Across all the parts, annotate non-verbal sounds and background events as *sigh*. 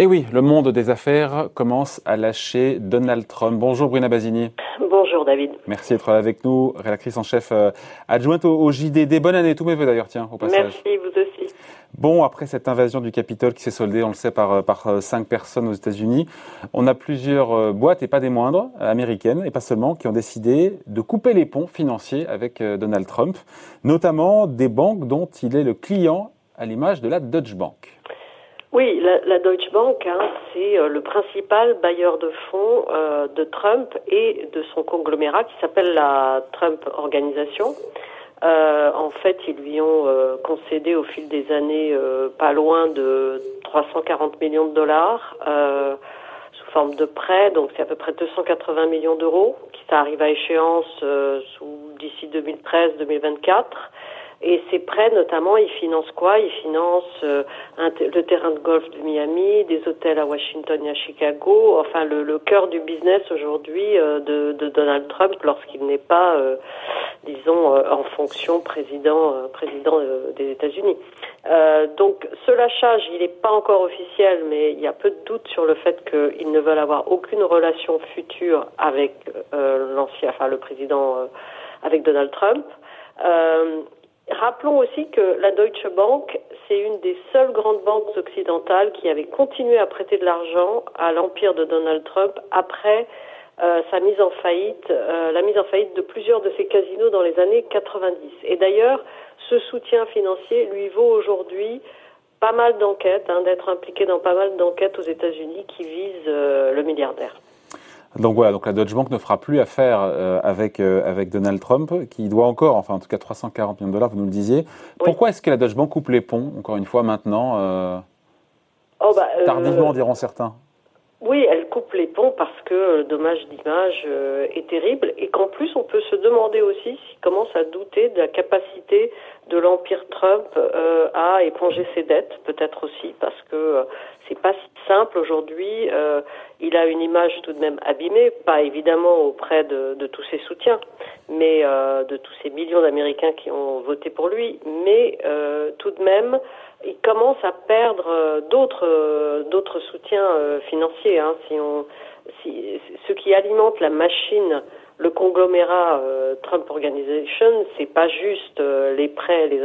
Et oui, le monde des affaires commence à lâcher Donald Trump. Bonjour Bruna Basini. Bonjour David. Merci d'être avec nous, rédactrice en chef euh, adjointe au, JDD. Bonne année, tous mes voeux d'ailleurs, tiens, au passage. Merci, vous aussi. Bon, après cette invasion du Capitole qui s'est soldée, on le sait, par, par euh, cinq personnes aux États-Unis, on a plusieurs euh, boîtes, et pas des moindres, américaines, et pas seulement, qui ont décidé de couper les ponts financiers avec Donald Trump, notamment des banques dont il est le client, à l'image de la Deutsche Bank. Oui, la, Deutsche Bank, hein, c'est euh, le principal bailleur de fonds euh, de Trump et de son conglomérat qui s'appelle la Trump Organisation. Euh, en fait, ils lui ont concédé au fil des années pas loin de 340 millions de dollars sous forme de prêts, donc c'est à peu près 280 millions d'euros qui arrive à échéance d'ici 2013-2024. Et ces prêts, notamment, ils financent quoi? Ils financent euh, le terrain de golf de Miami, des hôtels à Washington et à Chicago, enfin le, le cœur du business aujourd'hui euh, de, de, Donald Trump lorsqu'il n'est pas, euh, disons, en fonction président, président des États-Unis. donc ce lâchage, il n'est pas encore officiel, mais il y a peu de doute sur le fait qu'ils ne veulent avoir aucune relation future avec l'ancien, enfin le président, avec Donald Trump. Rappelons aussi que la Deutsche Bank, c'est une des seules grandes banques occidentales qui avait continué à prêter de l'argent à l'empire de Donald Trump après euh, sa mise en faillite, euh, la mise en faillite de plusieurs de ses casinos dans les années 90. Et d'ailleurs, ce soutien financier lui vaut aujourd'hui pas mal d'enquêtes, hein, d'être impliqué dans pas mal d'enquêtes aux États-Unis qui visent euh, le milliardaire. Donc voilà, donc la Deutsche Bank ne fera plus affaire euh, avec euh, avec Donald Trump, qui doit encore, enfin en tout cas 340 millions de dollars, vous nous le disiez. Pourquoi est-ce que la Deutsche Bank coupe les ponts, encore une fois, maintenant euh, oh bah, Tardivement, diront certains? Oui, elle coupe les ponts parce que le dommage d'image est terrible et qu'en plus on peut se demander aussi s'il commence à douter de la capacité de l'empire Trump à éponger ses dettes, peut-être aussi parce que c'est pas si simple aujourd'hui. Euh, il a une image tout de même abîmée, pas évidemment auprès de, tous ses soutiens, mais euh, de tous ces millions d'Américains qui ont voté pour lui. Mais euh, tout de même, il commence à perdre euh, d'autres euh, d'autres soutiens euh, financiers. Hein, si on, si, ce qui alimente la machine le conglomérat Trump Organization, c'est pas juste les prêts, les,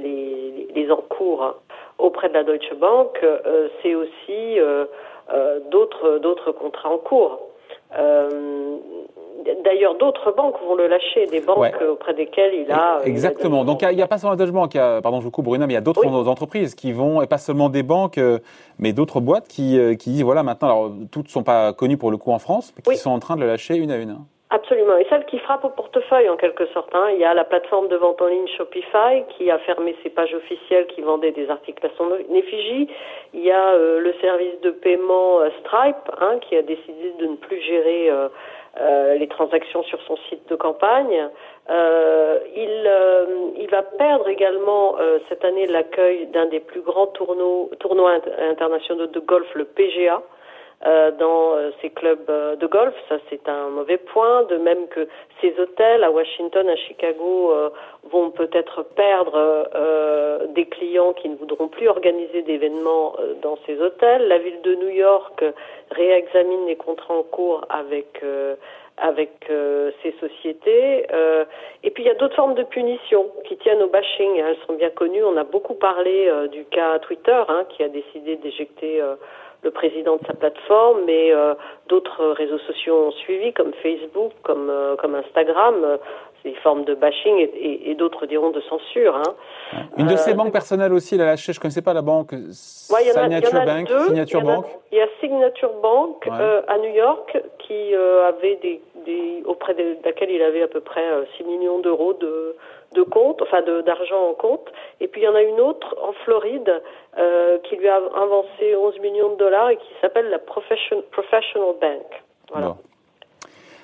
les, les encours auprès de la Deutsche Bank, euh, c'est aussi euh, euh, d'autres d'autres contrats en cours. D'ailleurs, d'autres banques vont le lâcher, des banques auprès desquelles il a. Exactement. Donc, il n'y a, pas seulement la Deutsche Bank, pardon, je vous coupe, Bruna, mais il y a d'autres entreprises qui vont, et pas seulement des banques, mais d'autres boîtes qui, qui disent voilà, maintenant, alors, toutes ne sont pas connues pour le coup en France, mais qui sont en train de le lâcher une à une. Absolument. Et celle qui frappe au portefeuille en quelque sorte. Hein. Il y a la plateforme de vente en ligne Shopify qui a fermé ses pages officielles qui vendaient des articles à son effigie. Il y a euh, le service de paiement euh, Stripe hein, qui a décidé de ne plus gérer euh, les transactions sur son site de campagne. il, il va perdre également cette année l'accueil d'un des plus grands tournois, tournois internationaux de golf, le PGA. Euh, dans euh, ces clubs euh, de golf, ça c'est un mauvais point, de même que ces hôtels à Washington, à Chicago vont peut-être perdre des clients qui ne voudront plus organiser d'événements dans ces hôtels. La ville de New York réexamine les contrats en cours avec avec ces sociétés. et puis il y a d'autres formes de punition qui tiennent au bashing. Elles sont bien connues. On a beaucoup parlé du cas Twitter, hein, qui a décidé d'éjecter le président de sa plateforme, mais euh, d'autres réseaux sociaux ont suivi, comme Facebook, comme, euh, comme Instagram. Des formes de bashing et, d'autres diront de censure. Hein. Une de ces euh, banques personnelles aussi, elle a lâché, je ne connaissais pas la banque, Signature Bank. Signature. Il y a Signature Bank à New York qui avait des, des, auprès de laquelle il avait à peu près 6 millions d'euros de, de compte, enfin d'argent en compte. Et puis il y en a une autre en Floride euh, qui lui a avancé 11 millions de dollars et qui s'appelle la Profession, Professional Bank. Voilà.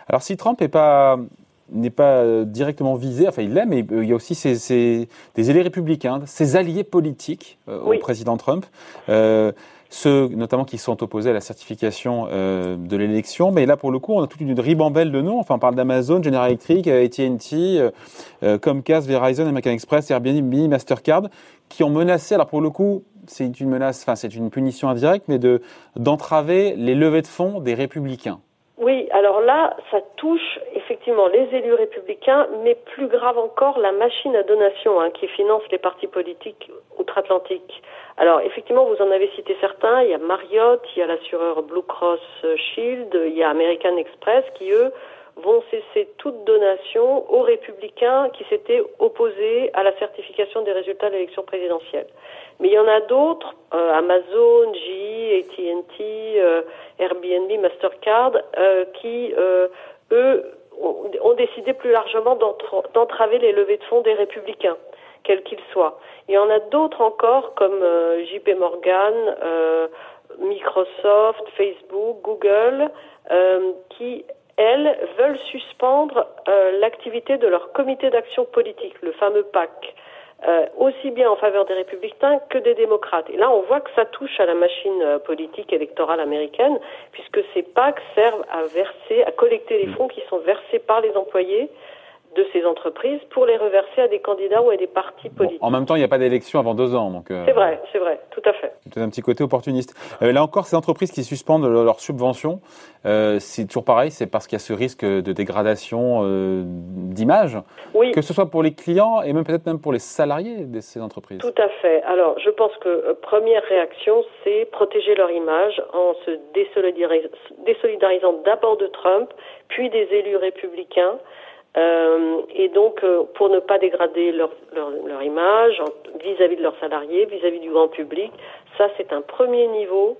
Alors si Trump n'est pas n'est pas directement visé, enfin il l'est, mais il y a aussi ses, des alliés républicains, ses alliés politiques euh, au président Trump. Euh, ceux notamment qui sont opposés à la certification euh, de l'élection. Mais là, pour le coup, on a toute une ribambelle de noms. Enfin, on parle d'Amazon, General Electric, AT&T, euh, euh, Comcast, Verizon, American Express, Airbnb, Mastercard, qui ont menacé, alors pour le coup, c'est une menace, enfin c'est une punition indirecte, mais de d'entraver les levées de fonds des républicains. Oui, alors là, ça touche effectivement les élus républicains, mais plus grave encore, la machine à donation hein, qui finance les partis politiques outre-Atlantique. Alors effectivement, vous en avez cité certains. Il y a Marriott, il y a l'assureur Blue Cross Shield, il y a American Express qui eux vont cesser toute donation aux républicains qui s'étaient opposés à la certification des résultats de l'élection présidentielle. Mais il y en a d'autres, euh, Amazon, GE, AT&T, euh, Airbnb, Mastercard, euh, qui, eux, ont, décidé plus largement d'entraver les levées de fonds des républicains, quels qu'ils soient. Il y en a d'autres encore, comme JP Morgan, Microsoft, Facebook, Google, qui elles veulent suspendre euh, l'activité de leur comité d'action politique, le fameux PAC, euh, aussi bien en faveur des républicains que des démocrates. Et là, on voit que ça touche à la machine euh, politique électorale américaine, puisque ces PAC servent à verser, à collecter les fonds qui sont versés par les employés de ces entreprises pour les reverser à des candidats ou à des partis politiques. en même temps, il n'y a pas d'élection avant deux ans. donc. c'est vrai, c'est vrai, tout à fait. C'est un petit côté opportuniste. là encore, ces entreprises qui suspendent leurs subventions, euh, c'est toujours pareil, c'est parce qu'il y a ce risque de dégradation euh, d'image, oui. que ce soit pour les clients et même peut-être même pour les salariés de ces entreprises. Tout à fait. Alors, je pense que euh, première réaction, c'est protéger leur image en se désolidarisant d'abord de Trump, puis des élus républicains. Euh, et donc, euh, pour ne pas dégrader leur, leur, leur image vis-à-vis de leurs salariés, vis-à-vis du grand public, ça c'est un premier niveau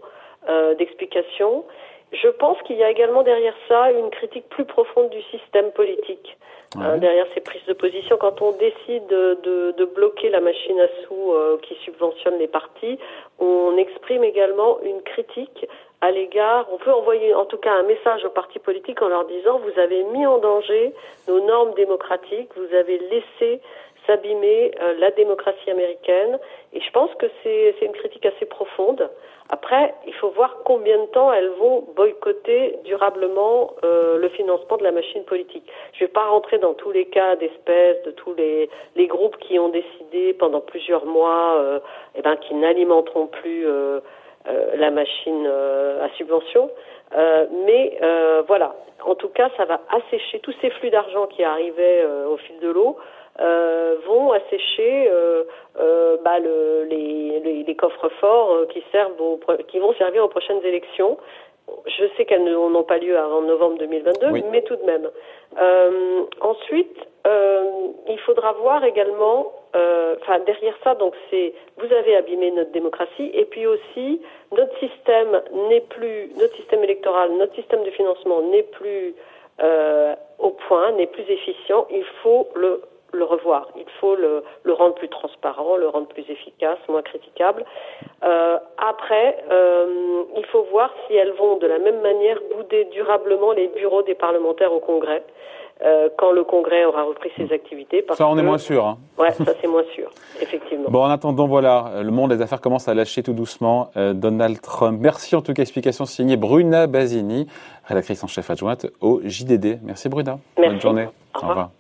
euh, d'explication. Je pense qu'il y a également derrière ça une critique plus profonde du système politique. Euh, derrière ces prises de position, quand on décide de, de, bloquer la machine à sous euh, qui subventionne les partis, on exprime également une critique à l'égard, on peut envoyer en tout cas un message aux partis politiques en leur disant vous avez mis en danger nos normes démocratiques, vous avez laissé s'abîmer euh, la démocratie américaine. Et je pense que c'est une critique assez profonde. Après, il faut voir combien de temps elles vont boycotter durablement euh, le financement de la machine politique. Je ne vais pas rentrer dans tous les cas d'espèces, de tous les, les, groupes qui ont décidé pendant plusieurs mois euh, eh ben, qu'ils n'alimenteront plus euh, la machine euh, à subvention. mais voilà, en tout cas, ça va assécher tous ces flux d'argent qui arrivaient au fil de l'eau euh, vont assécher euh, euh, bah, le, les, les, les, coffres forts qui servent aux, qui vont servir aux prochaines élections. Je sais qu'elles n'ont pas lieu avant novembre 2022, mais tout de même. ensuite, il faudra voir également, enfin derrière ça, donc c'est vous avez abîmé notre démocratie et puis aussi notre système n'est plus, notre système électoral, notre système de financement n'est plus au point, n'est plus efficient. Il faut le le revoir. Il faut le, rendre plus transparent, le rendre plus efficace, moins critiquable. Euh, après, euh, il faut voir si elles vont de la même manière bouder durablement les bureaux des parlementaires au Congrès. Euh, quand le Congrès aura repris ses activités. ça, on est moins sûr. Hein. Ouais, *laughs* ça c'est moins sûr, effectivement. Bon, en attendant, voilà, le monde des affaires commence à lâcher tout doucement. Euh, Donald Trump. Merci en tout cas, explication signée Bruna Basini, rédactrice en chef adjointe au JDD. Merci Bruna. Merci. Bonne journée. Au revoir. Au revoir.